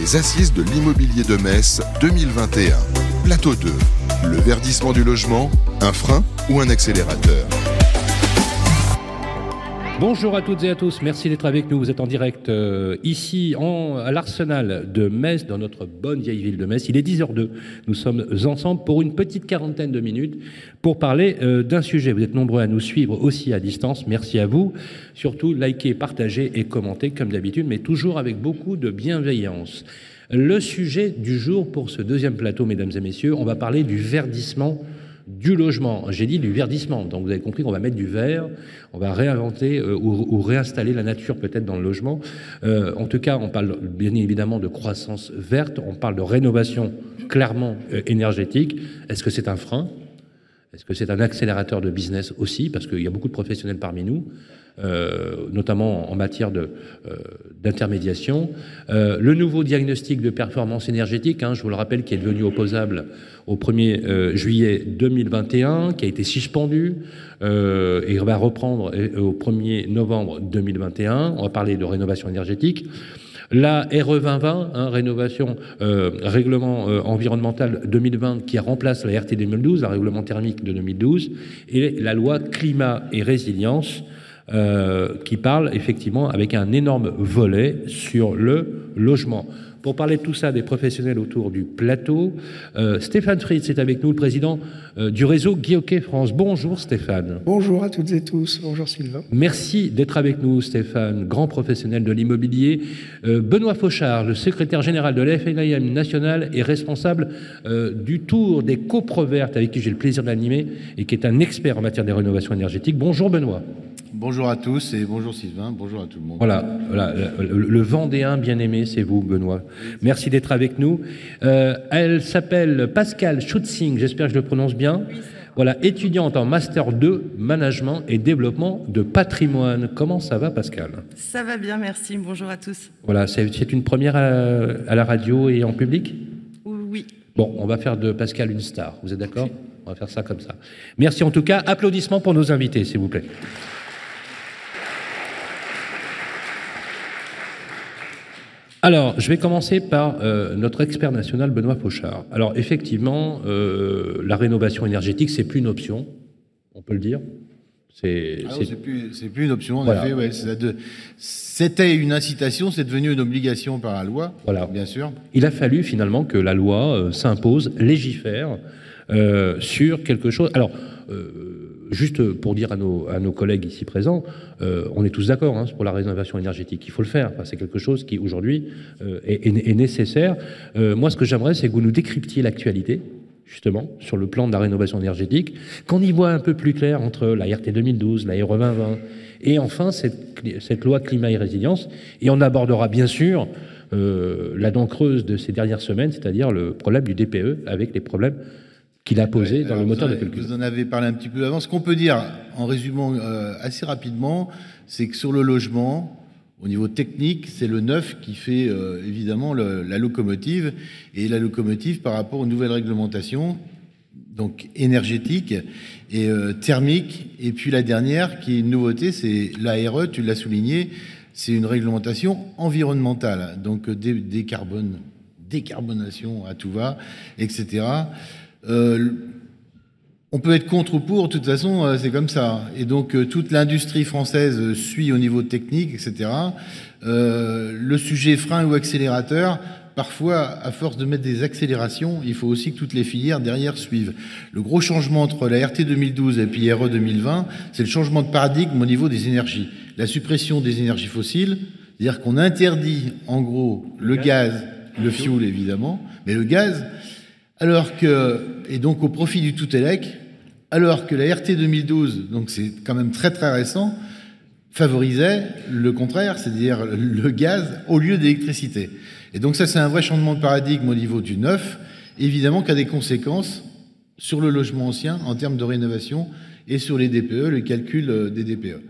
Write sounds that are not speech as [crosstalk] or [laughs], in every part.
les assises de l'immobilier de Metz 2021. Plateau 2. Le verdissement du logement, un frein ou un accélérateur? Bonjour à toutes et à tous, merci d'être avec nous. Vous êtes en direct euh, ici à l'Arsenal de Metz, dans notre bonne vieille ville de Metz. Il est 10h02. Nous sommes ensemble pour une petite quarantaine de minutes pour parler euh, d'un sujet. Vous êtes nombreux à nous suivre aussi à distance. Merci à vous. Surtout, likez, partagez et commentez comme d'habitude, mais toujours avec beaucoup de bienveillance. Le sujet du jour pour ce deuxième plateau, mesdames et messieurs, on va parler du verdissement du logement. J'ai dit du verdissement. Donc vous avez compris qu'on va mettre du vert, on va réinventer euh, ou, réinstaller la nature peut-être dans le logement. Euh, en tout cas, on parle bien évidemment de croissance verte, on parle de rénovation clairement euh, énergétique. Est-ce que c'est un frein? Est-ce que c'est un accélérateur de business aussi? Parce qu'il y a beaucoup de professionnels parmi nous. notamment en matière d'intermédiation. le nouveau diagnostic de performance énergétique, hein, je vous le rappelle, qui est devenu opposable au 1er euh, juillet 2021, qui a été suspendu euh, et va reprendre euh, au 1er novembre 2021. On va parler de rénovation énergétique. La RE 2020, hein, rénovation règlement environnemental 2020, qui remplace la RT 2012, la règlement thermique de 2012, et la loi climat et résilience, qui parle effectivement avec un énorme volet sur le logement. Pour parler de tout ça, des professionnels autour du plateau, euh, Stéphane Fritz est avec nous, le président euh, du réseau Guillaume France. Bonjour Stéphane. Bonjour à toutes et tous. Bonjour Sylvain. Merci d'être avec nous Stéphane, grand professionnel de l'immobilier. Euh, Benoît Fauchard, le secrétaire général de l'FNIM national et responsable du tour des copres vertes avec qui j'ai le plaisir d'animer et qui est un expert en matière de rénovation énergétique. Bonjour Benoît. Bonjour à tous et bonjour Sylvain, bonjour à tout le monde. Voilà, voilà le, Vendéen bien-aimé, c'est vous, Benoît. Merci d'être avec nous. Euh, elle s'appelle Pascal Schutzing, j'espère que je le prononce bien. Voilà, étudiante en Master 2, Management et Développement de Patrimoine. Comment ça va, Pascal? Ça va bien, merci. Bonjour à tous. Voilà, c'est une première à, la radio et en public? Oui. Bon, on va faire de Pascal une star. Vous êtes d'accord? On va faire ça comme ça. Merci en tout cas. Applaudissements pour nos invités, s'il vous plaît. Alors, je vais commencer par euh, notre expert national Benoît Fauchard. Alors, effectivement, euh, la rénovation énergétique, c'est plus une option, on peut le dire. C'est ah plus, plus, une option, en effet. Ouais, C'était une incitation, c'est devenu une obligation par la loi, voilà. bien sûr. Il a fallu finalement que la loi euh, s'impose, légifère sur quelque chose. Alors, juste pour dire à nos, collègues ici présents, euh, on est tous d'accord hein, pour la rénovation énergétique. Il faut le faire. c'est quelque chose qui aujourd'hui euh, est, nécessaire. Euh, moi, ce que j'aimerais, c'est que vous nous décryptiez l'actualité justement, sur le plan de la rénovation énergétique, qu'on y voit un peu plus clair entre la RT 2012, la RE 2020, et enfin cette, cette loi climat et résilience. Et on abordera bien sûr la dent creuse de ces dernières semaines, c'est-à-dire le problème du DPE avec les problèmes qu'il a posé dans le moteur de calcul. Vous en avez parlé un petit peu avant. Ce qu'on peut dire, en résumant euh, assez rapidement, c'est que sur le logement, au niveau technique, c'est le neuf qui fait euh, évidemment la locomotive et la locomotive par rapport aux nouvelles réglementations, donc énergétiques et euh, thermiques. Et puis la dernière, qui est une nouveauté, c'est l'ARE, tu l'as souligné, c'est une réglementation environnementale, donc décarbone, décarbonation à tout va, etc. Euh, on peut être contre ou pour, de toute façon, euh, c'est comme ça. Et donc, euh, toute l'industrie française suit au niveau technique, etc. le sujet frein ou accélérateur, parfois, à force de mettre des accélérations, il faut aussi que toutes les filières derrière suivent. Le gros changement entre la RT 2012 et puis RE 2020, c'est le changement de paradigme au niveau des énergies. La suppression des énergies fossiles, c'est-à-dire qu'on interdit, en gros, le gaz, le fioul, évidemment, mais le gaz, alors que, et donc au profit du tout-élec, alors que la RT 2012, donc c'est quand même très très récent, favorisait le contraire, c'est-à-dire le gaz au lieu d'électricité. Et donc ça, c'est un vrai changement de paradigme au niveau du neuf, évidemment qui a des conséquences sur le logement ancien en termes de rénovation et sur les DPE, le calcul des DPE.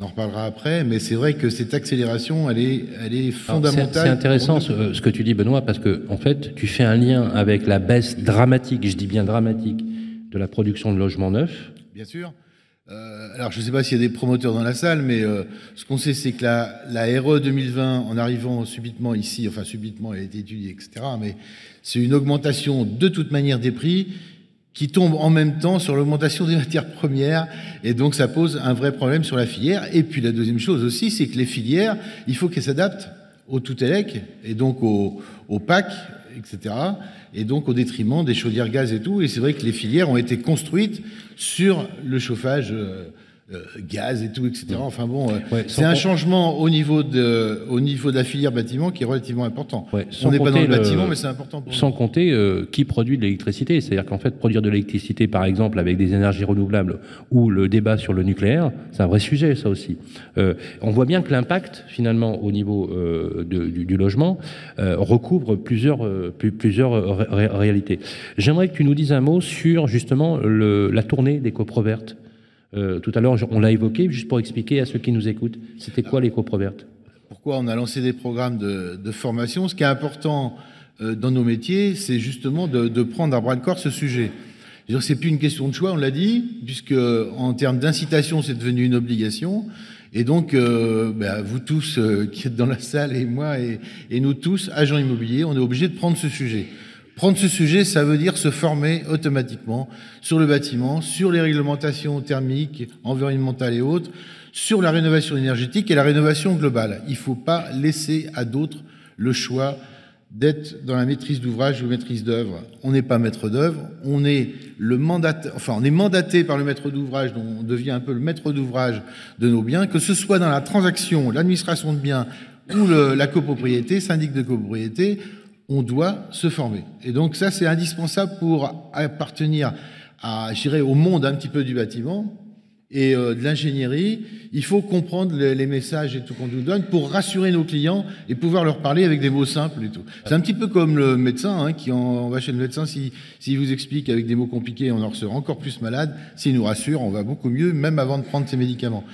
On en reparlera après, mais c'est vrai que cette accélération, elle est, elle est fondamentale. C'est intéressant ce, que tu dis, Benoît, parce que en fait, tu fais un lien avec la baisse dramatique, je dis bien dramatique, de la production de logements neufs. Bien sûr. Euh, alors, je ne sais pas s'il y a des promoteurs dans la salle, mais euh, ce qu'on sait, c'est que la, la RE 2020, en arrivant subitement ici, enfin subitement, elle a été étudiée, etc., mais c'est une augmentation de toute manière des prix qui tombe en même temps sur l'augmentation des matières premières, et donc ça pose un vrai problème sur la filière. Et puis la deuxième chose aussi, c'est que les filières, il faut qu'elles s'adaptent au tout-élec, et donc au, au PAC, etc., et donc au détriment des chaudières gaz et tout. Et c'est vrai que les filières ont été construites sur le chauffage euh, euh, gaz et tout, etc. Enfin bon, euh, Ouais, c'est un changement au niveau, de, au niveau de la filière bâtiment qui est relativement important. Ouais, sans On n'est pas dans compter le le- bâtiment, mais c'est important pour nous. Sans compter euh, qui produit de l'électricité. C'est-à-dire qu'en fait, produire de l'électricité, par exemple, avec des énergies renouvelables ou le débat sur le nucléaire, c'est un vrai sujet, ça aussi. Euh, on voit bien que l'impact, finalement, au niveau euh, de- du, du logement, euh, recouvre plusieurs, euh, plus- plusieurs ré- ré- réalités. J'aimerais que tu nous dises un mot sur, justement, le- la tournée des coprovertes. Euh, tout à l'heure, on l'a évoqué, juste pour expliquer à ceux qui nous écoutent, c'était quoi les coprovertes pourquoi on a lancé des programmes de, formation? Ce qui est important euh, dans nos métiers, c'est justement de, prendre à bras le corps ce sujet. C'est plus une question de choix, on l'a dit, puisque en termes d'incitation, c'est devenu une obligation. Et donc, euh, ben, vous tous euh, qui êtes dans la salle et moi et nous tous, agents immobiliers, on est obligés de prendre ce sujet. Prendre ce sujet, ça veut dire se former automatiquement sur le bâtiment, sur les réglementations thermiques, environnementales et autres, sur la rénovation énergétique et la rénovation globale. Il ne faut pas laisser à d'autres le choix d'être dans la maîtrise d'ouvrage ou maîtrise d'œuvre. On n'est pas maître d'œuvre, on est mandaté par le maître d'ouvrage, donc on devient un peu le maître d'ouvrage de nos biens, que ce soit dans la transaction, l'administration de biens ou la copropriété, syndic de copropriété, on doit se former. Et donc ça, c'est indispensable pour appartenir à, au monde un petit peu du bâtiment et euh, de l'ingénierie. Il faut comprendre les, messages et tout qu'on nous donne pour rassurer nos clients et pouvoir leur parler avec des mots simples et tout. C'est un petit peu comme le médecin, hein, qui en, on va chez le médecin, s'il si, vous explique avec des mots compliqués, on en ressort encore plus malade. S'il nous rassure, on va beaucoup mieux, même avant de prendre ses médicaments.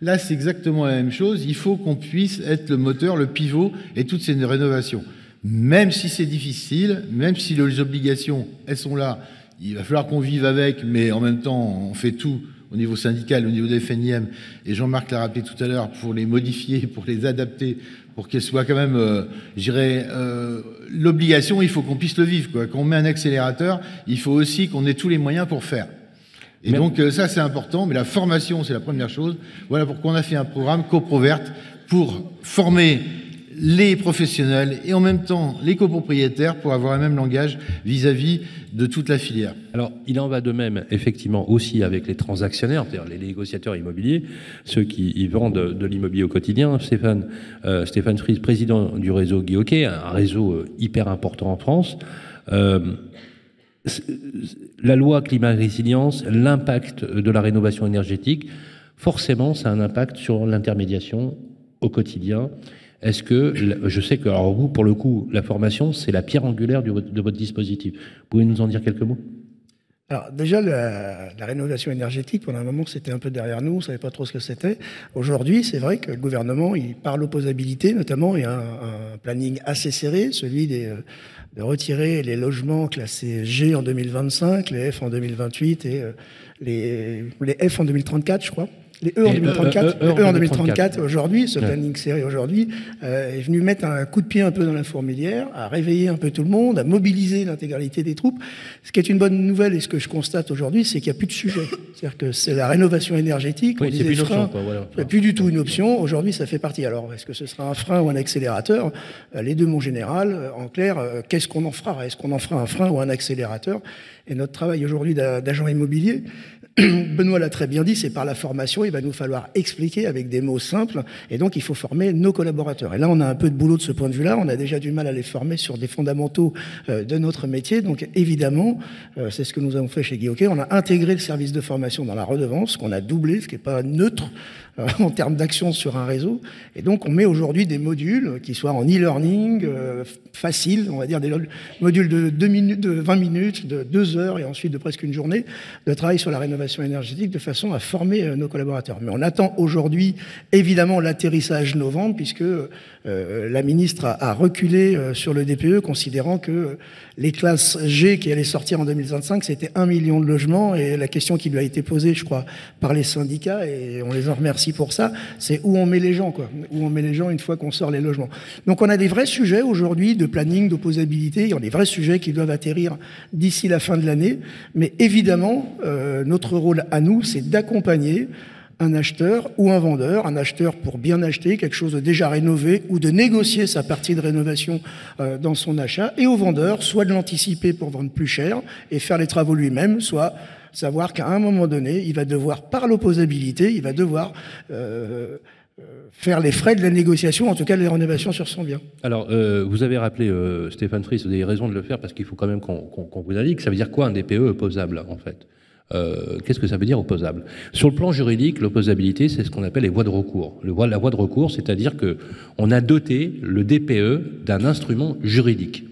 Là, c'est exactement la même chose. Il faut qu'on puisse être le moteur, le pivot et toutes ces rénovations. Même si c'est difficile, même si les obligations, elles sont là, il va falloir qu'on vive avec, mais en même temps, on fait tout au niveau syndical, au niveau des FNIM, et Jean-Marc l'a rappelé tout à l'heure, pour les modifier, pour les adapter, pour qu'elles soient quand même, euh, je dirais, euh, l'obligation, il faut qu'on puisse le vivre. Quoi. Quand on met un accélérateur, il faut aussi qu'on ait tous les moyens pour faire. Et Mais- donc euh, ça, c'est important, mais la formation, c'est la première chose. Voilà pourquoi on a fait un programme CoProverte pour former les professionnels et en même temps les copropriétaires pour avoir un même langage vis-à-vis de toute la filière. Alors, il en va de même, effectivement, aussi avec les transactionnaires, c'est-à-dire les négociateurs immobiliers, ceux qui vendent de l'immobilier au quotidien. Stéphane, euh, Fries, président du réseau Hockey, un réseau euh, hyper important en France. Euh, la loi climat-résilience, l'impact de la rénovation énergétique, forcément, ça a un impact sur l'intermédiation au quotidien. Est-ce que, je sais que, alors vous, pour le coup, la formation, c'est la pierre angulaire de votre dispositif. Vous pouvez nous en dire quelques mots? Alors déjà, la, rénovation énergétique, pendant un moment, c'était un peu derrière nous, on ne savait pas trop ce que c'était. Aujourd'hui, c'est vrai que le gouvernement, il, par l'opposabilité notamment, il y a un, planning assez serré, celui euh, de retirer les logements classés G en 2025, les F en 2028 et euh, les, les F en 2034, je crois. Les E en Et, euh, 2034, euh, euh, les E en 2034. 2034 aujourd'hui, ce Ouais. planning serré aujourd'hui, euh, est venu mettre un coup de pied un peu dans la fourmilière, à réveiller un peu tout le monde, à mobiliser l'intégralité des troupes. Ce qui est une bonne nouvelle et ce que je constate aujourd'hui, c'est qu'il n'y a plus de sujet. C'est-à-dire que c'est la rénovation énergétique. Oui, on c'est disait plus frein, quoi, voilà. c'est plus du tout une option. Aujourd'hui, ça fait partie. Alors, est-ce que ce sera un frein ou un accélérateur? Euh, Les deux, mon général. Euh, En clair, qu'est-ce qu'on en fera? Est-ce qu'on en fera un frein ou un accélérateur? Et notre travail aujourd'hui d'a- d'agent immobilier, [clears throat] Benoît l'a très bien dit, c'est par la formation. Il va nous falloir expliquer avec des mots simples. Et donc, il faut former nos collaborateurs. Et là, on a un peu de boulot de ce point de vue-là. On a déjà du mal à les former sur des fondamentaux euh, de notre métier. Donc, évidemment, euh, c'est ce que nous avons fait chez Hockey. On a intégré le service de formation dans la redevance, qu'on a doublé, ce qui n'est pas neutre euh, [laughs] en termes d'action sur un réseau. Et donc, on met aujourd'hui des modules qui soient en e-learning, euh, faciles, on va dire des modules de, deux minutes, de 20 minutes, de 2 heures et ensuite de presque une journée de travail sur la rénovation énergétique de façon à former euh, nos collaborateurs. Mais on attend aujourd'hui évidemment l'atterrissage novembre puisque euh, la ministre a, reculé euh, sur le DPE, considérant que les classes G qui allaient sortir en 2025, c'était un million de logements. Et la question qui lui a été posée, je crois, par les syndicats, et on les en remercie pour ça, c'est où on met les gens, quoi. Où on met les gens une fois qu'on sort les logements. Donc on a des vrais sujets aujourd'hui de planning, d'opposabilité. Il y a des vrais sujets qui doivent atterrir d'ici la fin de l'année. Mais évidemment, euh, notre rôle à nous, c'est d'accompagner un acheteur ou un vendeur, un acheteur pour bien acheter quelque chose de déjà rénové ou de négocier sa partie de rénovation euh, dans son achat, et au vendeur, soit de l'anticiper pour vendre plus cher et faire les travaux lui-même, soit savoir qu'à un moment donné, il va devoir, par l'opposabilité, il va devoir euh, euh, faire les frais de la négociation, en tout cas de la rénovation sur son bien. Alors, vous avez rappelé, Stéphane Fries, vous avez raison de le faire parce qu'il faut quand même qu'on vous indique, ça veut dire quoi un DPE opposable, en fait? Euh, qu'est-ce que ça veut dire opposable? Sur le plan juridique, l'opposabilité, c'est ce qu'on appelle les voies de recours. La voie de recours, c'est-à-dire que on a doté le DPE d'un instrument juridique.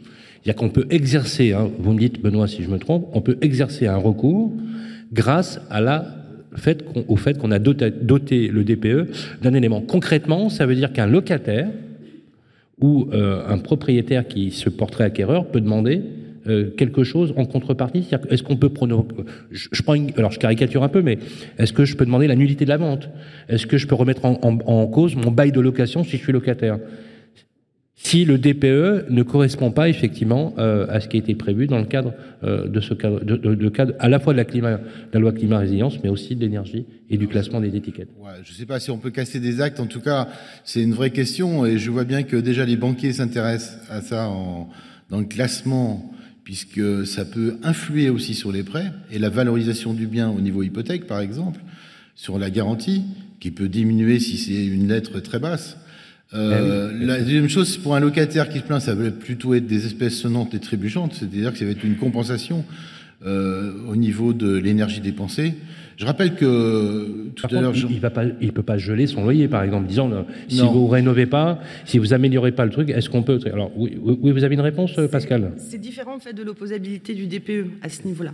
A qu'on peut exercer, hein, vous me dites Benoît si je me trompe, on peut exercer un recours grâce au fait qu'on a doté, le DPE d'un élément. Concrètement, ça veut dire qu'un locataire ou euh, un propriétaire qui se porterait acquéreur peut demander euh, quelque chose en contrepartie. Est-ce qu'on peut je, je, alors je caricature un peu, mais est-ce que je peux demander la nullité de la vente? Est-ce que je peux remettre en, cause mon bail de location si je suis locataire? Si le DPE ne correspond pas effectivement euh, à ce qui a été prévu dans le cadre euh, de ce cadre, à la fois de la, loi climat résilience, mais aussi de l'énergie et du classement des étiquettes. Je ne sais pas si on peut casser des actes. En tout cas, c'est une vraie question et je vois bien que déjà les banquiers s'intéressent à ça dans le classement puisque ça peut influer aussi sur les prêts et la valorisation du bien au niveau hypothèque, par exemple, sur la garantie, qui peut diminuer si c'est une lettre très basse. Euh, eh la deuxième chose, pour un locataire qui se plaint, ça va plutôt être des espèces sonnantes et trébuchantes, c'est-à-dire que ça va être une compensation euh, au niveau de l'énergie dépensée. Je rappelle que tout à l'heure, il, ne peut pas geler son loyer, par exemple, disant euh, si vous rénovez pas, si vous améliorez pas le truc, est-ce qu'on peut Alors oui, oui, vous avez une réponse, Pascal? C'est différent en fait de l'opposabilité du DPE à ce niveau-là.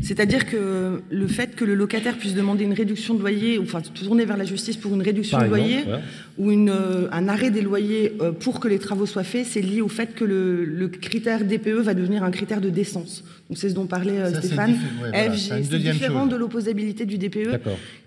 C'est-à-dire que le fait que le locataire puisse demander une réduction de loyer, ou enfin tourner vers la justice pour une réduction de loyer, ou une, euh, un arrêt des loyers euh, pour que les travaux soient faits, c'est lié au fait que le, le, critère DPE va devenir un critère de décence. Donc c'est ce dont parlait Stéphane. C'est différent de l'opposabilité du DPE,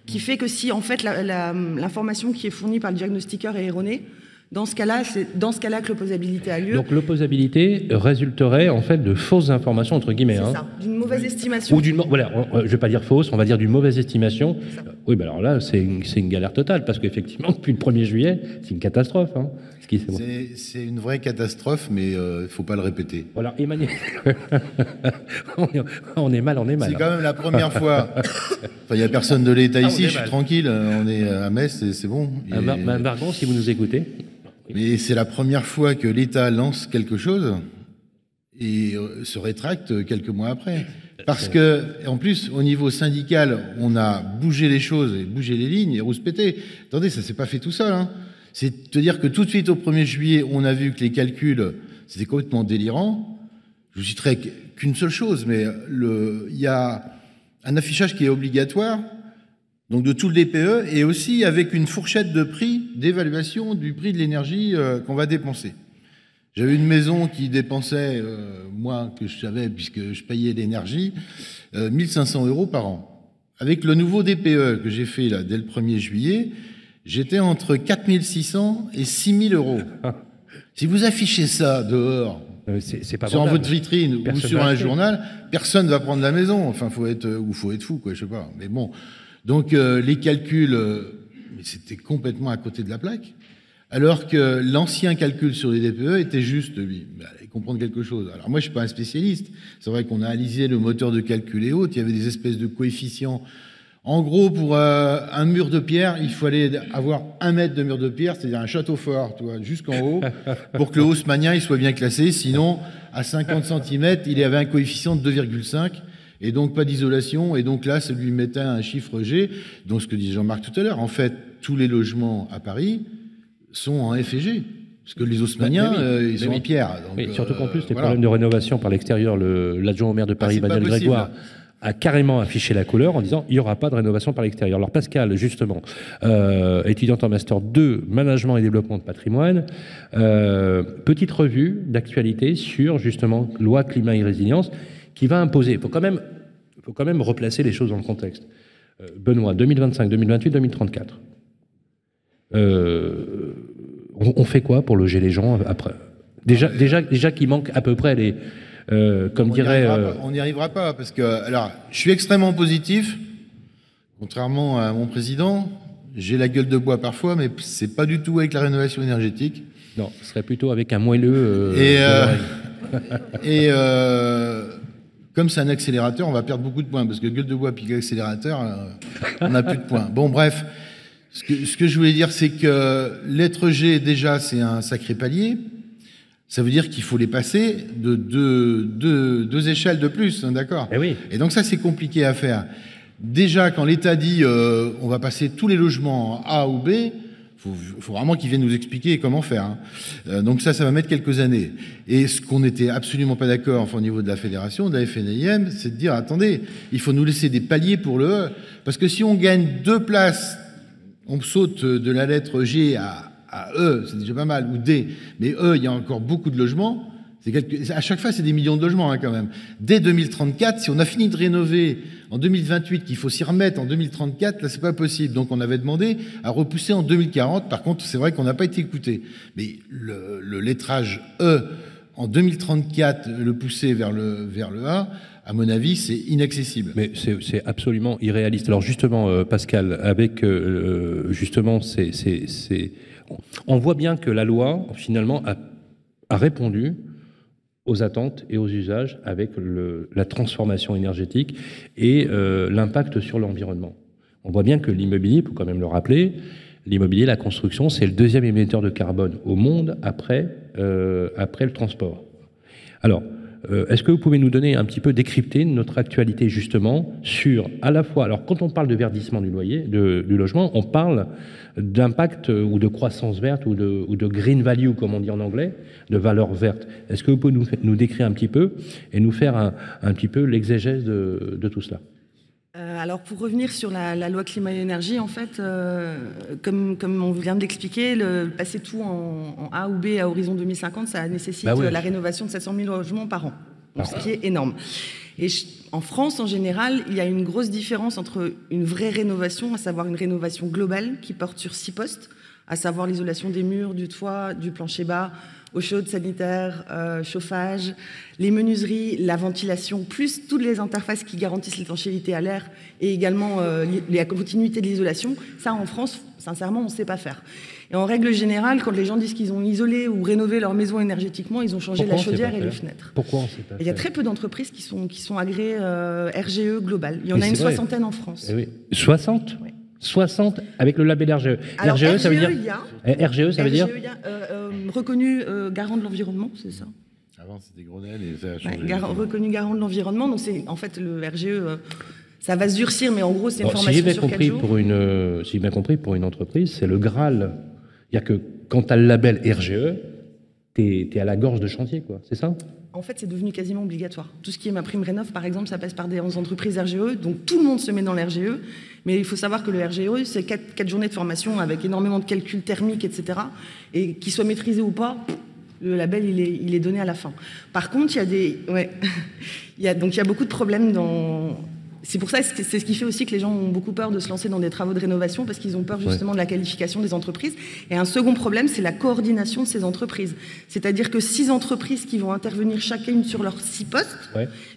qui fait que si en fait l'information qui est fournie par le diagnostiqueur est erronée, dans ce cas-là, c'est dans ce cas-là que l'opposabilité a lieu. Donc l'opposabilité résulterait en fait de fausses informations entre guillemets. C'est hein. ça, d'une mauvaise estimation. Ou d'une voilà, je vais pas dire fausse, on va dire d'une mauvaise estimation. Oui, ben alors là, c'est une, une, galère totale parce qu'effectivement, [laughs] depuis le 1er juillet, c'est une catastrophe. Hein. C'est une vraie catastrophe, mais il euh, ne faut pas le répéter. Voilà, Emmanuel. [laughs] on est mal, on est mal. C'est quand même la première fois. [laughs] Il n'y a personne de l'État ah, ici, je suis tranquille. On est à Metz, c'est bon. Mme Margon, si vous nous écoutez. Mais c'est la première fois que l'État lance quelque chose et euh, se rétracte quelques mois après. Parce que, en plus, au niveau syndical, on a bougé les choses et bougé les lignes et rouspété. Attendez, ça s'est pas fait tout seul. Hein. C'est de dire que tout de suite, au 1er juillet, on a vu que les calculs, c'était complètement délirant. Je vous citerai qu'une seule chose, mais il y a un affichage qui est obligatoire, donc de tout le DPE, et aussi avec une fourchette de prix d'évaluation du prix de l'énergie euh, qu'on va dépenser. J'avais une maison qui dépensait, euh, moi que je savais puisque je payais l'énergie, 1500 euh, euros par an. Avec le nouveau DPE que j'ai fait là dès le 1er juillet, j'étais entre 4600 et 6000 euros. [laughs] si vous affichez ça dehors, c'est pas sur votre vitrine ou sur un journal, personne va prendre la maison. Enfin, faut être ou faut être fou, quoi, je sais pas. Mais bon, donc euh, les calculs, euh, c'était complètement à côté de la plaque. Alors que l'ancien calcul sur les DPE était juste, lui, il comprendre quelque chose. Alors moi, je suis pas un spécialiste. C'est vrai qu'on a analysé le moteur de calcul et autres. Il y avait des espèces de coefficients en gros, pour euh, un mur de pierre, il fallait avoir un mètre de mur de pierre, c'est-à-dire un château fort, jusqu'en haut, pour que le haussmanien il soit bien classé. Sinon, à 50 cm, il y avait un coefficient de 2,5 et donc pas d'isolation. Et donc là, ça lui mettait un chiffre G. Donc ce que disait Jean-Marc tout à l'heure, en fait, tous les logements à Paris sont en F et G. Parce que les Haussmanniens, euh, ils sont en pierre. surtout qu'en plus, les problèmes de rénovation par l'extérieur, l'adjoint au maire de Paris, ah, Manuel Grégoire, a carrément affiché la couleur en disant il n'y aura pas de rénovation par l'extérieur. Alors Pascal, justement, euh, étudiante en master 2, management et développement de patrimoine, euh, petite revue d'actualité sur justement loi climat et résilience qui va imposer. Il faut quand même, faut quand même replacer les choses dans le contexte. Euh, Benoît, 2025, 2028, 2034. on, fait quoi pour loger les gens après? Déjà, déjà, déjà qu'il manque à peu près les euh, comme on dirait. Euh, on n'y arrivera pas parce que, alors, je suis extrêmement positif, contrairement à mon président. J'ai la gueule de bois parfois, mais c'est pas du tout avec la rénovation énergétique. Non, ce serait plutôt avec un moelleux. Euh, et, [laughs] et comme c'est un accélérateur, on va perdre beaucoup de points parce que gueule de bois puis accélérateur, on n'a plus de points. Bon, bref, ce que, ce que je voulais dire, c'est que l'être G déjà, c'est un sacré palier. Ça veut dire qu'il faut les passer de deux, échelles de plus, hein, d'accord et, eh oui. et donc ça, c'est compliqué à faire. Déjà, quand l'État dit euh, on va passer tous les logements en A ou B, il faut, vraiment qu'il vienne nous expliquer comment faire. Hein. Euh, donc ça, ça va mettre quelques années. Et ce qu'on n'était absolument pas d'accord enfin, au niveau de la fédération, de la FNIM, c'est de dire, attendez, il faut nous laisser des paliers pour le E. Parce que si on gagne deux places, on saute de la lettre G à à E, c'est déjà pas mal, ou D, mais E, il y a encore beaucoup de logements. À chaque fois, c'est des millions de logements hein, quand même. Dès 2034, si on a fini de rénover en 2028, qu'il faut s'y remettre en 2034, là, c'est pas possible. Donc, on avait demandé à repousser en 2040. Par contre, c'est vrai qu'on n'a pas été écouté. Mais le, le, lettrage E en 2034, le pousser vers le, vers le A, à mon avis, c'est inaccessible. Mais c'est absolument irréaliste. Alors justement, euh, Pascal, avec euh, justement ces, on voit bien que la loi, finalement, a, répondu aux attentes et aux usages avec la transformation énergétique et euh, l'impact sur l'environnement. On voit bien que l'immobilier, pour quand même le rappeler, l'immobilier, la construction, c'est le deuxième émetteur de carbone au monde après, euh, après le transport. Alors, euh, est-ce que vous pouvez nous donner un petit peu décrypter notre actualité justement sur à la fois, alors quand on parle de verdissement du loyer, du logement, on parle d'impact euh, ou de croissance verte ou de, ou de, green value comme on dit en anglais, de valeur verte. Est-ce que vous pouvez nous, décrire un petit peu et nous faire un, petit peu l'exégèse de, tout cela? Euh, alors pour revenir sur la, loi climat et énergie, en fait, comme, comme on vient de l'expliquer, passer tout en, A ou B à horizon 2050, ça nécessite bah la rénovation de 700 000 logements par an, ce qui est énorme. Et en France, en général, il y a une grosse différence entre une vraie rénovation, à savoir une rénovation globale qui porte sur six postes, à savoir l'isolation des murs, du toit, du plancher bas, eau chaude, sanitaire, euh, chauffage, les menuiseries, la ventilation, plus toutes les interfaces qui garantissent l'étanchéité à l'air et également euh, la continuité de l'isolation. Ça, en France, sincèrement, on ne sait pas faire. Et en règle générale, quand les gens disent qu'ils ont isolé ou rénové leur maison énergétiquement, ils ont changé la chaudière et les fenêtres. Pourquoi on sait pas Il y a très peu d'entreprises qui sont, qui sont agréées euh, RGE global. Il y en a une soixantaine en France. Eh oui. 60 oui. 60 avec le label RGE. Alors, RGE, ça veut dire. Y a, eh, RGE, ça veut dire. Y a, euh, euh, reconnu garant de l'environnement, c'est ça? Avant, c'était Grenelle et ça a changé. reconnu garant de l'environnement. Donc, c'est en fait le RGE ça va se durcir, mais en gros, c'est une formation si sur compris Pour une, si j'ai bien compris, pour une entreprise, c'est le Graal il que quand tu as le label RGE, tu es, à la gorge de chantier, quoi. C'est ça? En fait, c'est devenu quasiment obligatoire. Tout ce qui est ma prime rénov, par exemple, ça passe par des entreprises RGE, donc tout le monde se met dans l'RGE. Mais il faut savoir que le RGE, c'est quatre, journées de formation avec énormément de calculs thermiques, etc. Et qu'il soit maîtrisé ou pas, le label, il est, donné à la fin. Par contre, il y a des, [laughs] donc il y a beaucoup de problèmes dans c'est pour ça, c'est ce qui fait aussi que les gens ont beaucoup peur de se lancer dans des travaux de rénovation parce qu'ils ont peur justement de la qualification des entreprises. Et un second problème, c'est la coordination de ces entreprises. C'est-à-dire que six entreprises qui vont intervenir chacune sur leurs six postes,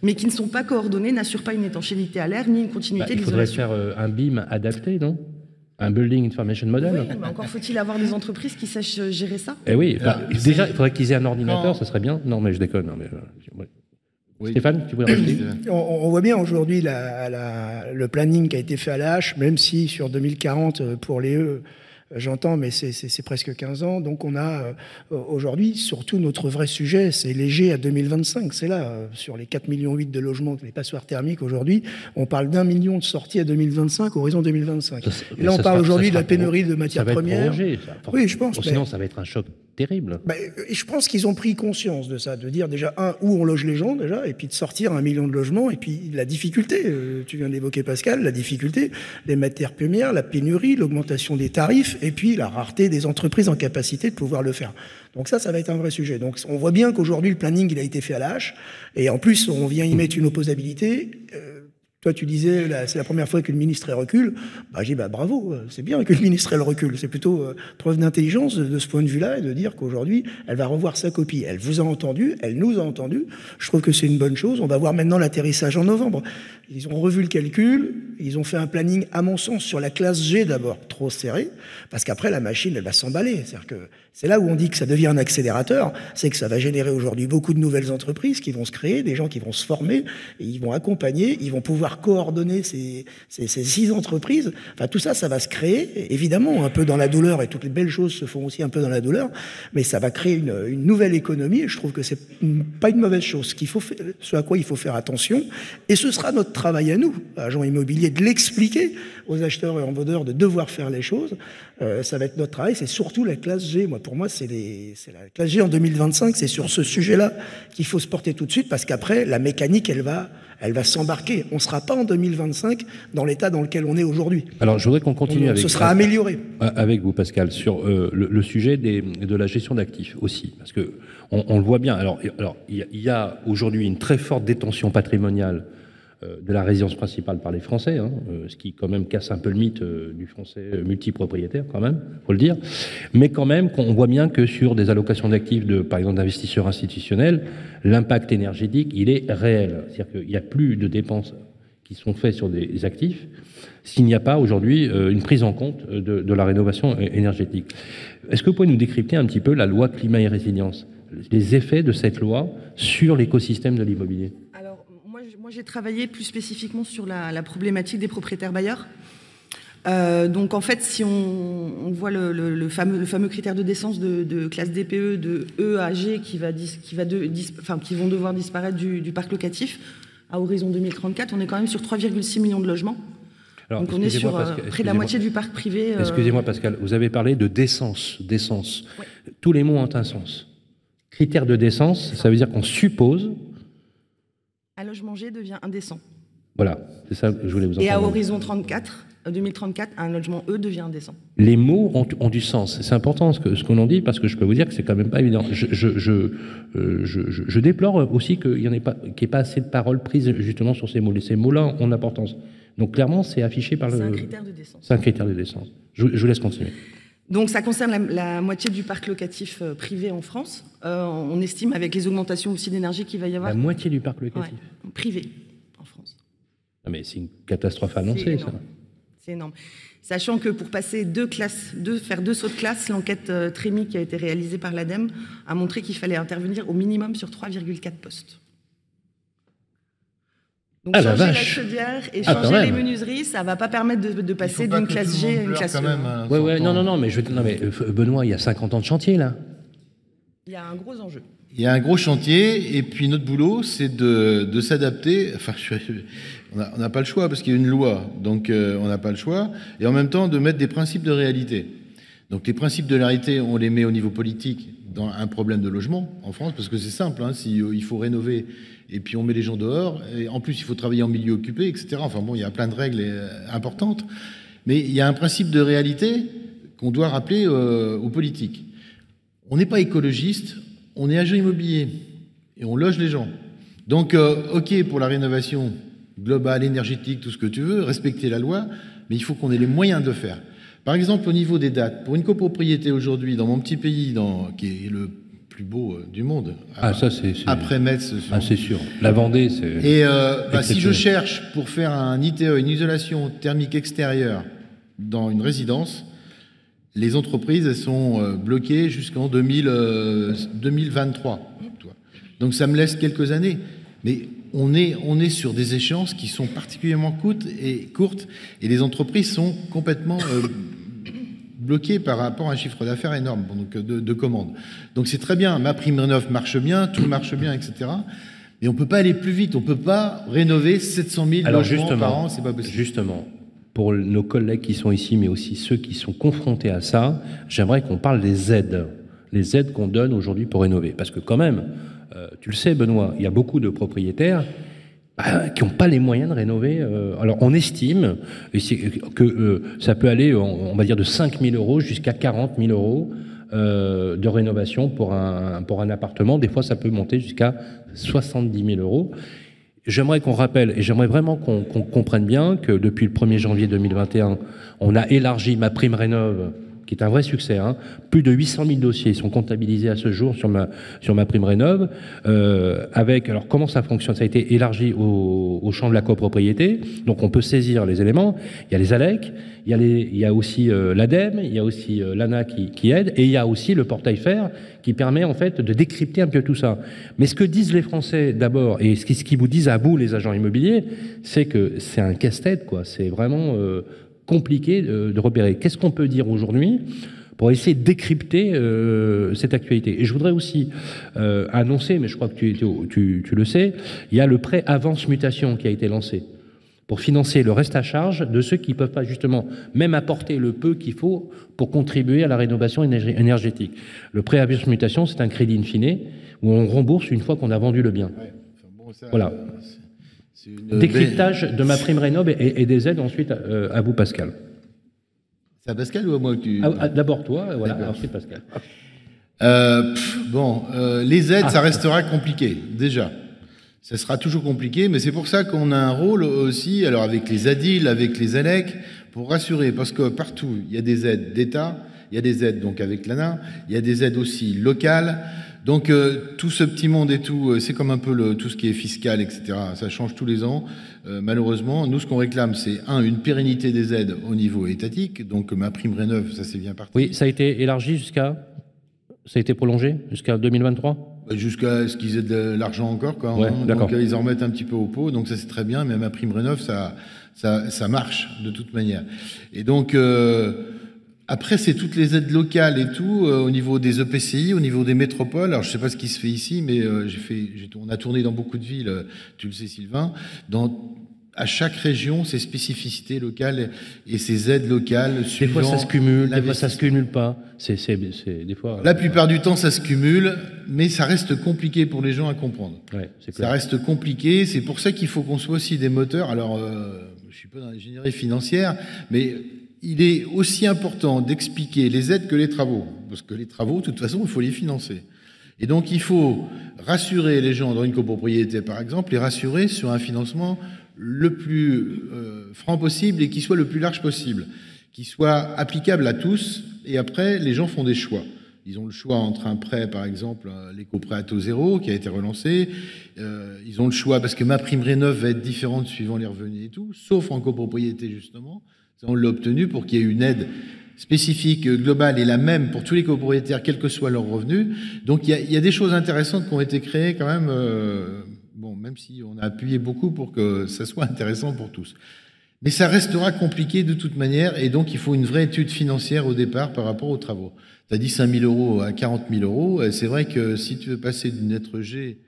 mais qui ne sont pas coordonnées, n'assurent pas une étanchéité à l'air ni une continuité bah, Il faudrait faire euh, un BIM adapté, non? Un Building Information Model. Oui, mais encore faut-il avoir des entreprises qui sachent euh, gérer ça. Eh oui, déjà, il faudrait qu'ils aient un ordinateur, ce serait bien. Non, mais je déconne. Non, mais, euh, Stéphane, tu voulais rajouter on, voit bien aujourd'hui le planning qui a été fait à la même si sur 2040 euh, pour les E, j'entends, mais c'est presque 15 ans. Donc on a euh, aujourd'hui, surtout notre vrai sujet, c'est léger à 2025. C'est là, euh, sur les 4,8 millions de logements, les passoires thermiques aujourd'hui, on parle d'un million de sorties à 2025, horizon 2025. là, on parle aujourd'hui de la pénurie de matières premières. oui, je pense. sinon, ça va être un choc terrible. Bah, et je pense qu'ils ont pris conscience de ça, de dire déjà, un, où on loge les gens déjà, et puis de sortir un million de logements, et puis la difficulté, euh, tu viens d'évoquer Pascal, la difficulté, les matières premières, la pénurie, l'augmentation des tarifs, et puis la rareté des entreprises en capacité de pouvoir le faire. Donc ça, ça va être un vrai sujet. Donc on voit bien qu'aujourd'hui, le planning, il a été fait à l'âche, et en plus, on vient y mettre une opposabilité. Euh, toi, tu disais, c'est la première fois que le ministre recule. Bah, j'ai dit, bah, bravo, c'est bien que le ministre elle recule. C'est plutôt euh, preuve d'intelligence de, ce point de vue-là et de dire qu'aujourd'hui, elle va revoir sa copie. Elle vous a entendu, elle nous a entendu. Je trouve que c'est une bonne chose. On va voir maintenant l'atterrissage en novembre. Ils ont revu le calcul, ils ont fait un planning, à mon sens, sur la classe G d'abord, trop serré, parce qu'après, la machine, elle va s'emballer. C'est-à-dire que c'est là où on dit que ça devient un accélérateur, c'est que ça va générer aujourd'hui beaucoup de nouvelles entreprises qui vont se créer, des gens qui vont se former, ils vont accompagner, ils vont pouvoir coordonner ces, ces, ces six entreprises. Enfin, tout ça, ça va se créer, évidemment, un peu dans la douleur, et toutes les belles choses se font aussi un peu dans la douleur, mais ça va créer une, une nouvelle économie, et je trouve que c'est pas une mauvaise chose, ce, faut, ce à quoi il faut faire attention, et ce sera notre travail à nous, agents immobiliers, de l'expliquer aux acheteurs et en vendeurs de devoir faire les choses. Euh, ça va être notre travail. C'est surtout la classe G. Moi, pour moi, c'est la classe G en 2025. C'est sur ce sujet-là qu'il faut se porter tout de suite parce qu'après, la mécanique, elle va, elle va s'embarquer. On ne sera pas en 2025 dans l'état dans lequel on est aujourd'hui. Alors, je voudrais qu'on continue avec. Ce sera amélioré. Avec vous, Pascal, sur euh, le, sujet des, de la gestion d'actifs aussi, parce que on, le voit bien. Alors, alors il y a, a aujourd'hui une très forte détention patrimoniale euh, de la résidence principale par les Français, hein, euh, ce qui quand même casse un peu le mythe euh, du Français multipropriétaire, quand même, faut le dire. Mais quand même, on voit bien que sur des allocations d'actifs, de, par exemple d'investisseurs institutionnels, l'impact énergétique, il est réel. C'est-à-dire qu'il n'y a plus de dépenses qui sont faites sur des actifs s'il n'y a pas aujourd'hui une prise en compte de, de la rénovation énergétique. Est-ce que vous pouvez nous décrypter un petit peu la loi climat et résilience, les effets de cette loi sur l'écosystème de l'immobilier? Moi, j'ai travaillé plus spécifiquement sur la, problématique des propriétaires bailleurs. Euh, donc en fait, si on, voit le, fameux, le, fameux, critère de décence de, classe DPE de E à G qui, va qui, va de, enfin, qui vont devoir disparaître du, parc locatif à horizon 2034, on est quand même sur 3,6 millions de logements. donc on est sur euh, près de la moitié du parc privé. Euh, excusez-moi Pascal, vous avez parlé de décence. décence. Tous les mots ont un sens. Critère de décence, ça veut dire qu'on suppose un logement G devient indécent. Voilà, c'est ça que je voulais vous en Et à horizon 34, 2034, euh, un logement E devient indécent. Les mots ont, du sens. C'est important ce qu'on ce qu'on dit parce que je peux vous dire que c'est quand même pas évident. Je, je, euh, je, je déplore aussi qu'il n'y ait, pas, ait pas assez de paroles prises justement sur ces mots. Ces mots-là ont d'importance. Donc clairement, c'est affiché par le. C'est un critère de décence. C'est un critère de décence. Je, vous laisse continuer. Donc ça concerne la, moitié du parc locatif euh, privé en France. Euh, on estime avec les augmentations aussi d'énergie qu'il va y avoir. La moitié du parc locatif Privé en France. Ah, mais c'est une catastrophe annoncée, ça. C'est énorme. Sachant que pour passer deux classes, deux, faire deux sauts de classe, l'enquête euh, qui a été réalisée par l'ADEME a montré qu'il fallait intervenir au minimum sur 3,4 postes. Donc ah, changer la, chaudière et ah, changer les menuiseries, ça va pas permettre de, passer d'une classe G à une classe E. Hein, ouais, ouais, non, non, non, mais, je, non, mais euh, Benoît, il y a 50 ans de chantier là. Il y a un gros enjeu. Il y a un gros chantier, et puis notre boulot, c'est de, de s'adapter. Enfin, on n'a pas le choix parce qu'il y a une loi, donc euh, on n'a pas le choix, et en même temps de mettre des principes de réalité. Donc les principes de réalité, on les met au niveau politique dans un problème de logement en France, parce que c'est simple, hein, si, euh, il faut rénover et puis on met les gens dehors, et en plus il faut travailler en milieu occupé, etc. Enfin bon, il y a plein de règles euh, importantes, mais il y a un principe de réalité qu'on doit rappeler euh, aux politiques. On n'est pas écologiste, on est agent immobilier, et on loge les gens. Donc, euh, ok pour la rénovation globale, énergétique, tout ce que tu veux, respecter la loi, mais il faut qu'on ait les moyens de faire. Par exemple, au niveau des dates, pour une copropriété aujourd'hui, dans mon petit pays, dans, qui est le plus beau euh, du monde. Ah, ça, c'est. Après Metz. Ah, c'est sûr. La Vendée, c'est. Et euh, bah, si je cherche pour faire un ITE, une isolation thermique extérieure dans une résidence, les entreprises, elles sont euh, bloquées jusqu'en 2023. Donc ça me laisse quelques années. Mais on est, on est sur des échéances qui sont particulièrement courtes et, courtes, et les entreprises sont complètement bloqué par rapport à un chiffre d'affaires énorme donc de, commandes. Donc c'est très bien, ma prime rénov marche bien, tout marche bien, etc. Mais on peut pas aller plus vite, on peut pas rénover 700 000 Alors logements par an, c'est pas possible. Justement, pour nos collègues qui sont ici, mais aussi ceux qui sont confrontés à ça, j'aimerais qu'on parle des aides. les aides qu'on donne aujourd'hui pour rénover. Parce que quand même, euh, tu le sais Benoît, il y a beaucoup de propriétaires bah, qui n'ont pas les moyens de rénover. Euh, alors on estime que euh, ça peut aller, on, va dire, de 5 000 euros jusqu'à 40 000 euros de rénovation pour un, pour un appartement. Des fois, ça peut monter jusqu'à 70 000 euros. J'aimerais qu'on rappelle, et j'aimerais vraiment qu'on comprenne bien que depuis le 1er janvier 2021, on a élargi ma prime rénove qui est un vrai succès. Hein. Plus de 800 000 dossiers sont comptabilisés à ce jour sur ma, sur ma prime rénove. Euh, avec, alors comment ça fonctionne? Ça a été élargi au, au, champ de la copropriété, donc on peut saisir les éléments. Il y a les ALEC, il y a, les, il y a aussi euh, l'ADEME, il y a aussi euh, l'ANA qui, qui, aide, et il y a aussi le portail fer qui permet en fait de décrypter un peu tout ça. Mais ce que disent les Français d'abord, et ce qu'ils qui vous disent à bout les agents immobiliers, c'est que c'est un casse-tête, quoi. C'est vraiment compliqué de, repérer. Qu'est-ce qu'on peut dire aujourd'hui pour essayer de décrypter euh, cette actualité? Et je voudrais aussi euh, annoncer, mais je crois que tu, tu, tu, le sais, il y a le prêt avance mutation qui a été lancé pour financer le reste à charge de ceux qui ne peuvent pas justement même apporter le peu qu'il faut pour contribuer à la rénovation énergétique. Le prêt avance mutation, c'est un crédit in fine où on rembourse une fois qu'on a vendu le bien. voilà. Décryptage de ma prime rénov et, des aides ensuite euh, à, vous, Pascal. C'est à Pascal ou à moi que tu... Ah, ah, d'abord toi, voilà, ensuite Pascal. [laughs] Euh, bon, euh, les aides, ça restera compliqué, déjà. Ça sera toujours compliqué, mais c'est pour ça qu'on a un rôle aussi, alors avec les ADIL, avec les ALEC, pour rassurer, parce que partout, il y a des aides d'État, il y a des aides donc avec l'ANA, il y a des aides aussi locales. Donc euh, tout ce petit monde et tout, euh, c'est comme un peu le, tout ce qui est fiscal, etc. Ça change tous les ans. Euh, malheureusement, nous, ce qu'on réclame, c'est un, une pérennité des aides au niveau étatique. Donc ma prime rénove, ça c'est bien parti. Oui, ça a été élargi jusqu'à, ça a été prolongé jusqu'à 2023. Bah, jusqu'à ce qu'ils aient de l'argent encore, quoi. Hein. donc ils en remettent un petit peu au pot. Donc ça c'est très bien. Mais ma prime rénove, ça, ça, ça marche de toute manière. Et donc après, c'est toutes les aides locales et tout, euh, au niveau des EPCI, au niveau des métropoles. Alors, je sais pas ce qui se fait ici, mais euh, j'ai fait, on a tourné dans beaucoup de villes, euh, tu le sais, Sylvain. Dans, à chaque région, ses spécificités locales et ses aides locales. Des fois, ça se cumule, des fois, ça se cumule pas. C'est, des fois. La plupart du temps, ça se cumule, mais ça reste compliqué pour les gens à comprendre. Ouais, ça reste compliqué. C'est pour ça qu'il faut qu'on soit aussi des moteurs. Alors, euh, je suis pas dans l'ingénierie financière, mais il est aussi important d'expliquer les aides que les travaux, parce que les travaux, de toute façon, il faut les financer. Et donc, il faut rassurer les gens dans une copropriété, par exemple, les rassurer sur un financement le plus euh, franc possible et qui soit le plus large possible, qui soit applicable à tous. Et après, les gens font des choix. Ils ont le choix entre un prêt, par exemple, l'éco-prêt à taux zéro, qui a été relancé. Euh, ils ont le choix, parce que ma prime rénov va être différente suivant les revenus et tout, sauf en copropriété, justement. On l'a obtenu pour qu'il y ait une aide spécifique, globale et la même pour tous les copropriétaires, quels que soient leurs revenus. Donc il y, a, des choses intéressantes qui ont été créées quand même, euh, bon, même si on a appuyé beaucoup pour que ça soit intéressant pour tous. Mais ça restera compliqué de toute manière, et donc il faut une vraie étude financière au départ par rapport aux travaux. Tu as dit 5 000 euros à 40 000 euros, c'est vrai que si tu veux passer d'une lettre G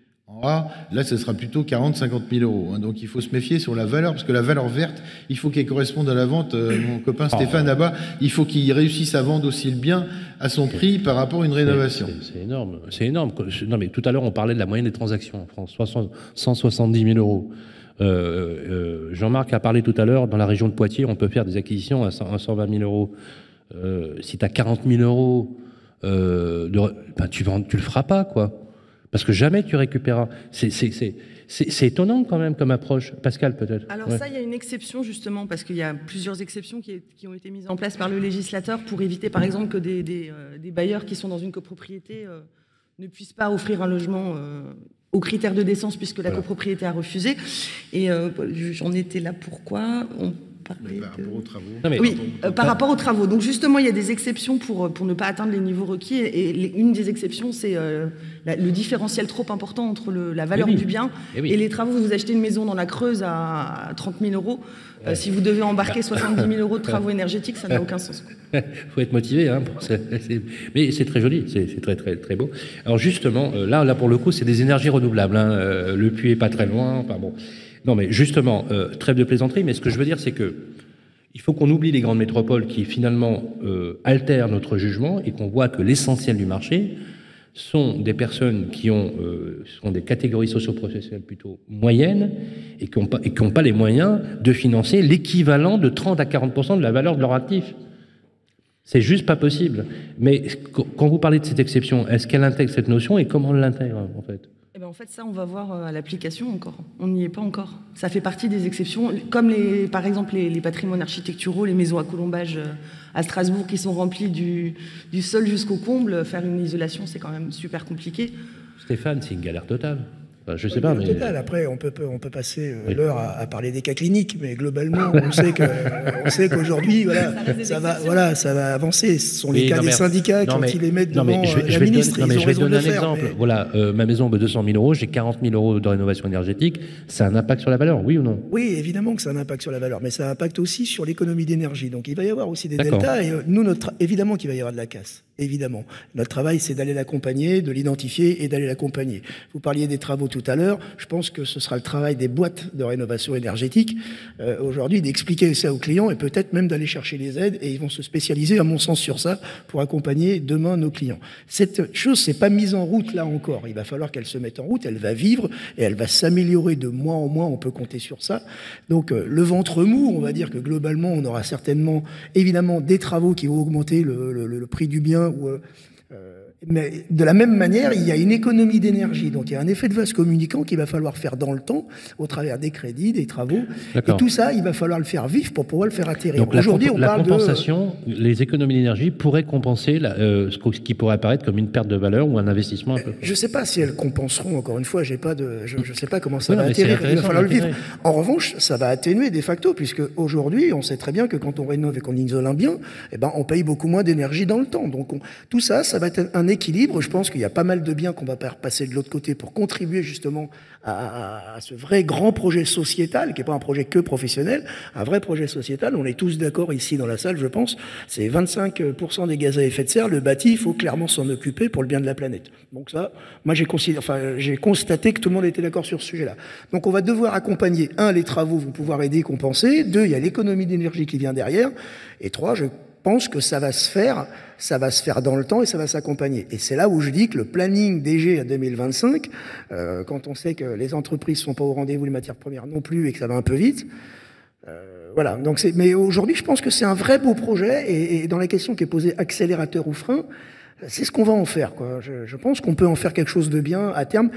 là, ce sera plutôt 40, 50 000 euros. Hein. Donc il faut se méfier sur la valeur, parce que la valeur verte, il faut qu'elle corresponde à la vente. Euh, mon copain ah. Stéphane là-bas, il faut qu'il réussisse à vendre aussi le bien à son prix par rapport à une rénovation. C'est énorme. C'est énorme. Non, mais tout à l'heure, on parlait de la moyenne des transactions en France, 170 000 euros. Euh, euh, Jean-Marc a parlé tout à l'heure, dans la région de Poitiers, on peut faire des acquisitions à 120 000 euros. si tu as 40 000 euros, de, ben, tu ne tu le feras pas, quoi. Parce que jamais tu récupéreras. C'est étonnant quand même comme approche. Pascal, peut-être. Alors ça, il y a une exception justement, parce qu'il y a plusieurs exceptions qui, qui, ont été mises en place par le législateur pour éviter, par exemple, que des, des, euh, des bailleurs qui sont dans une copropriété euh, ne puissent pas offrir un logement euh, aux critères de décence puisque la copropriété a refusé. Et j'en étais là pourquoi? On par rapport aux travaux. oui, euh, par rapport aux travaux. Donc justement, il y a des exceptions pour, euh, pour ne pas atteindre les niveaux requis. Et, une des exceptions, c'est euh, le différentiel trop important entre le, la valeur du bien et, les travaux. Vous achetez une maison dans la Creuse à 30 000 euros. si vous devez embarquer 70 000 euros de [laughs] travaux énergétiques, ça n'a aucun sens. Il [laughs] faut être motivé, hein, [laughs] mais c'est très joli, c'est très très très beau. Alors justement, là, là pour le coup, c'est des énergies renouvelables. Hein. Le puits est pas très loin. Enfin bon, non, mais justement, euh, trêve de plaisanterie, mais ce que je veux dire, c'est que Il faut qu'on oublie les grandes métropoles qui finalement euh, altèrent notre jugement et qu'on voit que l'essentiel du marché sont des personnes qui ont euh, sont des catégories socio-professionnelles plutôt moyennes et qui n'ont pas, pas les moyens de financer l'équivalent de 30 à 40% de la valeur de leur actif. C'est juste pas possible. Mais quand vous parlez de cette exception, est-ce qu'elle intègre cette notion et comment elle l'intègre en fait? Ben, en fait, ça, on va voir euh, à l'application encore. On n'y est pas encore. Ça fait partie des exceptions, comme les, par exemple les, patrimoines architecturaux, les maisons à colombage euh, à Strasbourg qui sont remplies du, du sol jusqu'au comble. Faire une isolation, c'est quand même super compliqué. Stéphane, c'est une galère totale je sais pas, mais... Après, on peut, on peut passer euh, l'heure à, parler des cas cliniques, mais globalement, on sait que, [laughs] on sait qu'aujourd'hui, voilà, ça, va, voilà, ça va avancer. Ce sont les cas des syndicats quand ils les mettent devant je vais, la ministre. Donner, je vais donner un exemple. Voilà, euh, ma maison vaut 200 000 euros, j'ai 40 000 euros de rénovation énergétique. Ça a un impact sur la valeur, oui ou non? Oui, évidemment que ça a un impact sur la valeur, mais ça a un impact aussi sur l'économie d'énergie. Donc il va y avoir aussi des deltas, et euh, nous, notre, évidemment qu'il va y avoir de la casse évidemment. Notre travail, c'est d'aller l'accompagner, de l'identifier et d'aller l'accompagner. Vous parliez des travaux tout à l'heure. Je pense que ce sera le travail des boîtes de rénovation énergétique euh, aujourd'hui d'expliquer ça aux clients et peut-être même d'aller chercher les aides. Et ils vont se spécialiser, à mon sens, sur ça pour accompagner demain nos clients. Cette chose, c'est pas mise en route là encore. Il va falloir qu'elle se mette en route. Elle va vivre et elle va s'améliorer de mois en mois. On peut compter sur ça. Donc euh, le ventre mou, on va dire que globalement, on aura certainement, évidemment, des travaux qui vont augmenter le prix du bien euh, mais de la même manière, il y a une économie d'énergie. Donc il y a un effet de vase communicant qu'il va falloir faire dans le temps, au travers des crédits, des travaux. Et tout ça, il va falloir le faire vivre pour pouvoir le faire atterrir. Aujourd'hui, on la parle compensation, les économies d'énergie pourraient compenser euh, ce qui pourrait apparaître comme une perte de valeur ou un investissement un peu. Je ne sais pas si elles compenseront. Encore une fois, j'ai pas de, je ne sais pas comment ça va atterrir. Il va falloir le vivre. En revanche, ça va atténuer de facto, puisque aujourd'hui, on sait très bien que quand on rénove et qu'on isole un bien, eh ben, on paye beaucoup moins d'énergie dans le temps. Donc tout ça, ça va être un équilibre. Je pense qu'il y a pas mal de biens qu'on va passer de l'autre côté pour contribuer justement à, ce vrai grand projet sociétal, qui n'est pas un projet que professionnel, un vrai projet sociétal. On est tous d'accord ici dans la salle, je pense. C'est 25% des gaz à effet de serre. Le bâti, il faut clairement s'en occuper pour le bien de la planète. Donc ça, moi j'ai enfin, constaté que tout le monde était d'accord sur ce sujet-là. Donc on va devoir accompagner, un, les travaux vont pouvoir aider, compenser. Deux, il y a l'économie d'énergie qui vient derrière. Et trois, je pense que ça va se faire, ça va se faire dans le temps et ça va s'accompagner. Et c'est là où je dis que le planning DG à 2025, euh, quand on sait que les entreprises sont pas au rendez-vous, les matières premières non plus, et que ça va un peu vite, euh, voilà. Donc mais aujourd'hui, je pense que c'est un vrai beau projet. Et, dans la question qui est posée accélérateur ou frein, c'est ce qu'on va en faire. Quoi. Je pense qu'on peut en faire quelque chose de bien à terme.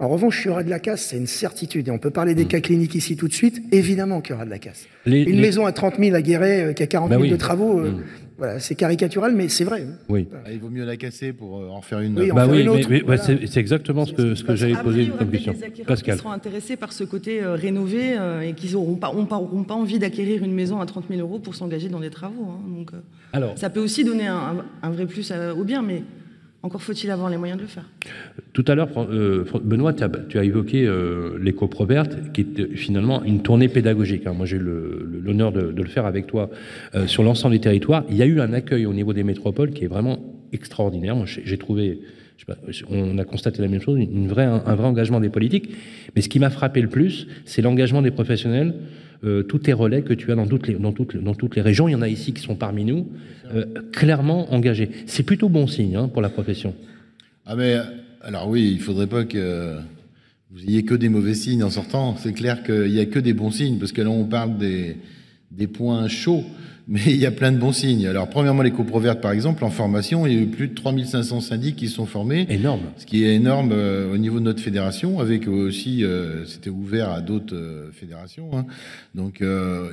En revanche, il y aura de la casse, c'est une certitude. Et on peut parler des mm. cas cliniques ici tout de suite. Évidemment qu'il y aura de la casse. une maison à 30 000 à Guéret euh, qui a 40 000 bah de travaux, euh, mm. voilà, c'est caricatural, mais c'est vrai. Oui. Ah, il vaut mieux la casser pour euh, en faire une. Oui, bah oui, mais, c'est exactement ce que, ce que j'avais posé comme question. Pascal. Qui seront intéressés par ce côté rénové et qui n'auront pas, pas, envie d'acquérir une maison à 30 000 euros pour s'engager dans des travaux. Hein. donc, Alors, ça peut aussi donner un, un vrai plus au bien, mais encore faut-il avoir les moyens de le faire. Tout à l'heure, euh, Benoît, tu as, évoqué euh, l'éco qui est finalement une tournée pédagogique. Hein. Moi, j'ai eu l'honneur de, le faire avec toi euh, sur l'ensemble des territoires. Il y a eu un accueil au niveau des métropoles qui est vraiment extraordinaire. J'ai trouvé, on a constaté la même chose, une vraie, un vrai engagement des politiques. Mais ce qui m'a frappé le plus, c'est l'engagement des professionnels euh, tous tes relais que tu as dans toutes, les, régions, il y en a ici qui sont parmi nous, euh, clairement engagés. C'est plutôt bon signe hein, pour la profession. Ah mais, alors oui, il faudrait pas que vous ayez que des mauvais signes en sortant. C'est clair qu'il n'y a que des bons signes, parce que là on parle des points chauds mais il y a plein de bons signes. Alors, premièrement, les coprovertes, par exemple, en formation, il y a eu plus de 3500 syndics qui sont formés. Énorme. Ce qui est énorme euh, au niveau de notre fédération, avec aussi, euh, c'était ouvert à d'autres euh, fédérations. Hein. Donc,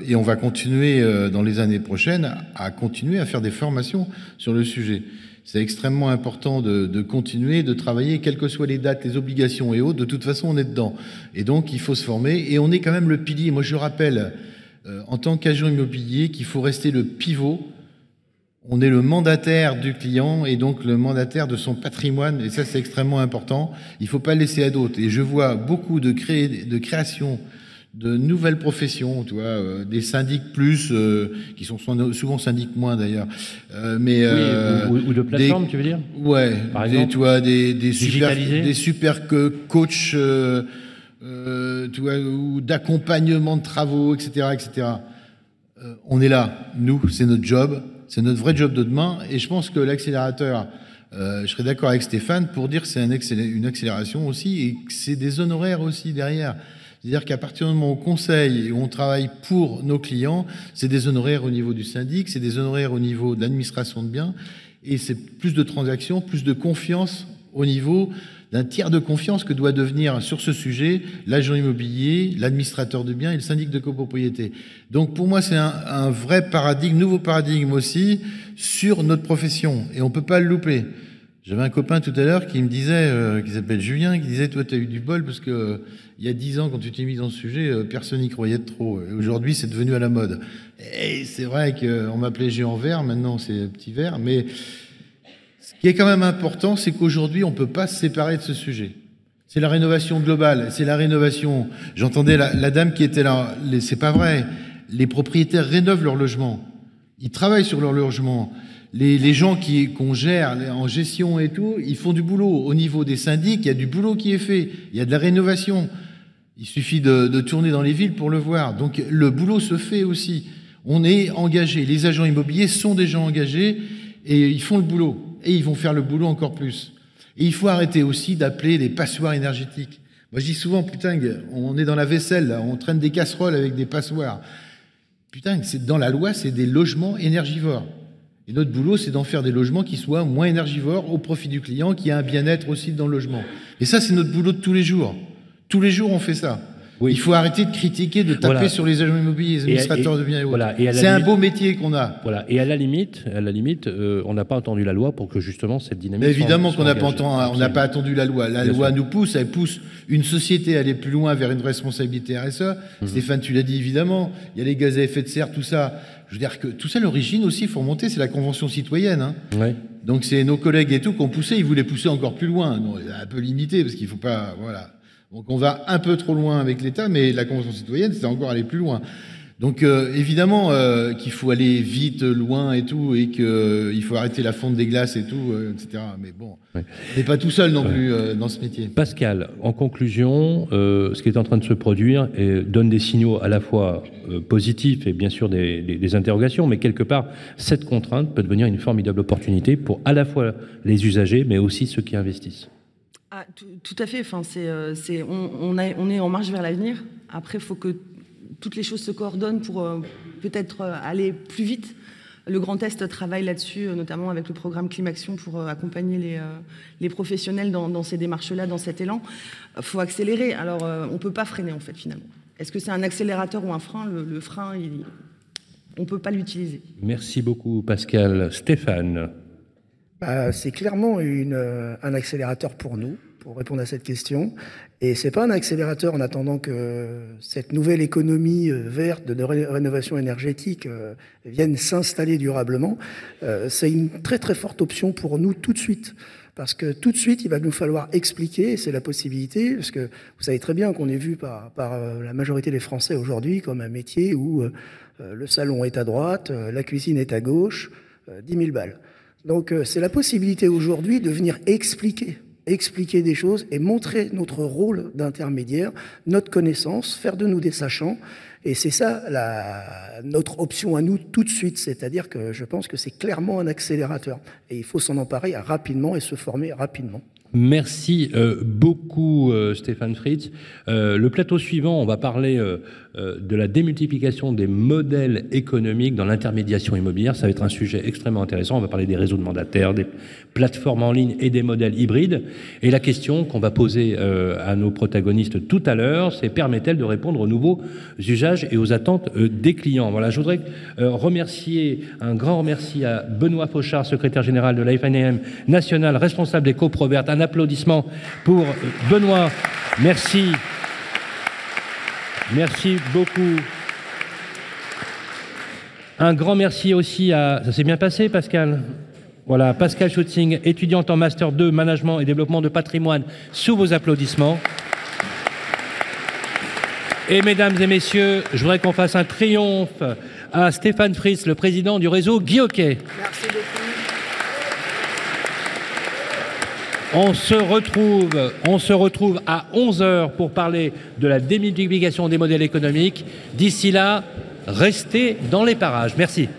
et on va continuer dans les années prochaines à continuer à faire des formations sur le sujet. C'est extrêmement important de, de, continuer, de travailler, quelles que soient les dates, les obligations et autres. De toute façon, on est dedans. Et donc, il faut se former. Et on est quand même le pilier. Moi, je rappelle, euh, en tant qu'agent immobilier qu'il faut rester le pivot. On est le mandataire du client et donc le mandataire de son patrimoine, et ça c'est extrêmement important. Il ne faut pas laisser à d'autres. Et je vois beaucoup de, créer, de création de nouvelles professions, tu vois, euh, des syndics plus, euh, qui sont souvent syndics moins d'ailleurs, mais ou, de plateformes, tu veux dire? Ouais, Par exemple, tu vois, des, des super, des super coachs euh, ou d'accompagnement de travaux, etc., etc. on est là, nous, c'est notre job, c'est notre vrai job de demain, et je pense que l'accélérateur, je serais d'accord avec Stéphane pour dire que c'est un une accélération aussi, et que c'est des honoraires aussi derrière. C'est-à-dire qu'à partir du moment où on conseille et on travaille pour nos clients, c'est des honoraires au niveau du syndic, c'est des honoraires au niveau de l'administration de biens, et c'est plus de transactions, plus de confiance au niveau d'un tiers de confiance que doit devenir sur ce sujet l'agent immobilier, l'administrateur de biens et le syndic de copropriété. Donc pour moi, c'est un, vrai paradigme, nouveau paradigme aussi sur notre profession, et on peut pas le louper. J'avais un copain tout à l'heure qui me disait, euh, qui s'appelle Julien, qui disait, toi, tu as eu du bol parce que euh, il y a dix ans, quand tu t'es mis dans ce sujet, euh, personne n'y croyait trop. Et aujourd'hui, c'est devenu à la mode. Et c'est vrai qu'on m'appelait géant vert, maintenant c'est petit vert, mais ce qui est quand même important, c'est qu'aujourd'hui, on peut pas se séparer de ce sujet. C'est la rénovation globale, c'est la rénovation. J'entendais la, la, dame qui était là, c'est pas vrai. Les propriétaires rénovent leur logement. Ils travaillent sur leur logement les, gens qui qu'on gère en gestion et tout, ils font du boulot. Au niveau des syndics, il y a du boulot qui est fait. Il y a de la rénovation. Il suffit de, de tourner dans les villes pour le voir. Donc le boulot se fait aussi. On est engagé. Les agents immobiliers sont des gens engagés et ils font le boulot. Et ils vont faire le boulot encore plus. Et il faut arrêter aussi d'appeler les passoires énergétiques. Moi, je dis souvent, putain, on est dans la vaisselle, on traîne des casseroles avec des passoires. Putain, dans la loi, c'est des logements énergivores. Et notre boulot, c'est d'en faire des logements qui soient moins énergivores au profit du client, qui a un bien-être aussi dans le logement. Et ça, c'est notre boulot de tous les jours. Tous les jours, on fait ça. Oui. Il faut arrêter de critiquer, de taper sur les agents immobiliers, les administrateurs de biens et autres. Voilà. c'est un beau métier qu'on a. Voilà. Et à la limite, à la limite, euh, on n'a pas entendu la loi pour que justement cette dynamique. Mais évidemment qu'on n'a pas, on n'a pas attendu la loi. La loi nous pousse, elle pousse une société à aller plus loin vers une responsabilité RSE. Mhm. Stéphane, tu l'as dit évidemment. Il y a les gaz à effet de serre, tout ça. Je veux dire que tout ça, l'origine aussi, il faut remonter, c'est la Convention citoyenne. Hein. Donc c'est nos collègues et tout qui ont poussé, ils voulaient pousser encore plus loin. Non, un peu limité parce qu'il faut pas, voilà. Donc on va un peu trop loin avec l'État, mais la Convention citoyenne, c'est encore aller plus loin. Donc euh, évidemment euh, qu'il faut aller vite, loin et tout, et qu'il euh, faut arrêter la fonte des glaces et tout, etc. Mais bon, on n'est pas tout seul non plus dans ce métier. Pascal, en conclusion, ce qui est en train de se produire et donne des signaux à la fois positifs et bien sûr des, des, des, interrogations, mais quelque part, cette contrainte peut devenir une formidable opportunité pour à la fois les usagers, mais aussi ceux qui investissent. Ah, tout, tout, à fait. Enfin, c'est, on, on, a, on est en marche vers l'avenir. Après, il faut que toutes les choses se coordonnent pour euh, peut-être euh, aller plus vite. Le Grand Est travaille là-dessus, euh, notamment avec le programme Climaction pour accompagner les, les professionnels dans, dans ces démarches-là, dans cet élan. Il faut accélérer. Alors, on ne peut pas freiner, en fait, finalement. Est-ce que c'est un accélérateur ou un frein? Le, le, frein, il, on ne peut pas l'utiliser. Merci beaucoup, Pascal. Stéphane bah, C'est clairement une, un accélérateur pour nous pour répondre à cette question. Et c'est pas un accélérateur en attendant que cette nouvelle économie euh, verte de rénovation énergétique euh, vienne s'installer durablement. Euh, c'est une très très forte option pour nous tout de suite. Parce que tout de suite, il va nous falloir expliquer, c'est la possibilité, parce que vous savez très bien qu'on est vu par, par la majorité des Français aujourd'hui comme un métier où le salon est à droite, la cuisine est à gauche, 10 000 balles. Donc c'est la possibilité aujourd'hui de venir expliquer expliquer des choses et montrer notre rôle d'intermédiaire, notre connaissance, faire de nous des sachants. Et c'est ça notre option à nous tout de suite. C'est-à-dire que je pense que c'est clairement un accélérateur. Et il faut s'en emparer rapidement et se former rapidement. Merci euh, beaucoup euh, Stéphane Fritz. Euh, le plateau suivant, on va parler de la démultiplication des modèles économiques dans l'intermédiation immobilière. Ça va être un sujet extrêmement intéressant. On va parler des réseaux de mandataires, des plateformes en ligne et des modèles hybrides. Et la question qu'on va poser à nos protagonistes tout à l'heure, c'est permet-elle de répondre aux nouveaux usages et aux attentes des clients? Voilà, je voudrais remercier, un grand remercie à Benoît Fauchard, secrétaire général de la FNM nationale, responsable des coprovertes. Applaudissement pour Benoît. Merci. Merci beaucoup. Un grand merci aussi à... Ça s'est bien passé, Pascal? Voilà, Pascal Schutzing, étudiante en Master 2, Management et Développement de Patrimoine, sous vos applaudissements. Et mesdames et messieurs, je voudrais qu'on fasse un triomphe à Stéphane Fritz, le président du réseau. Merci beaucoup. On se retrouve, on se retrouve à 11h pour parler de la démultiplication des modèles économiques. D'ici là, restez dans les parages. Merci.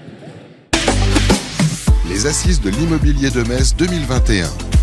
Les assises de l'immobilier de Metz 2021.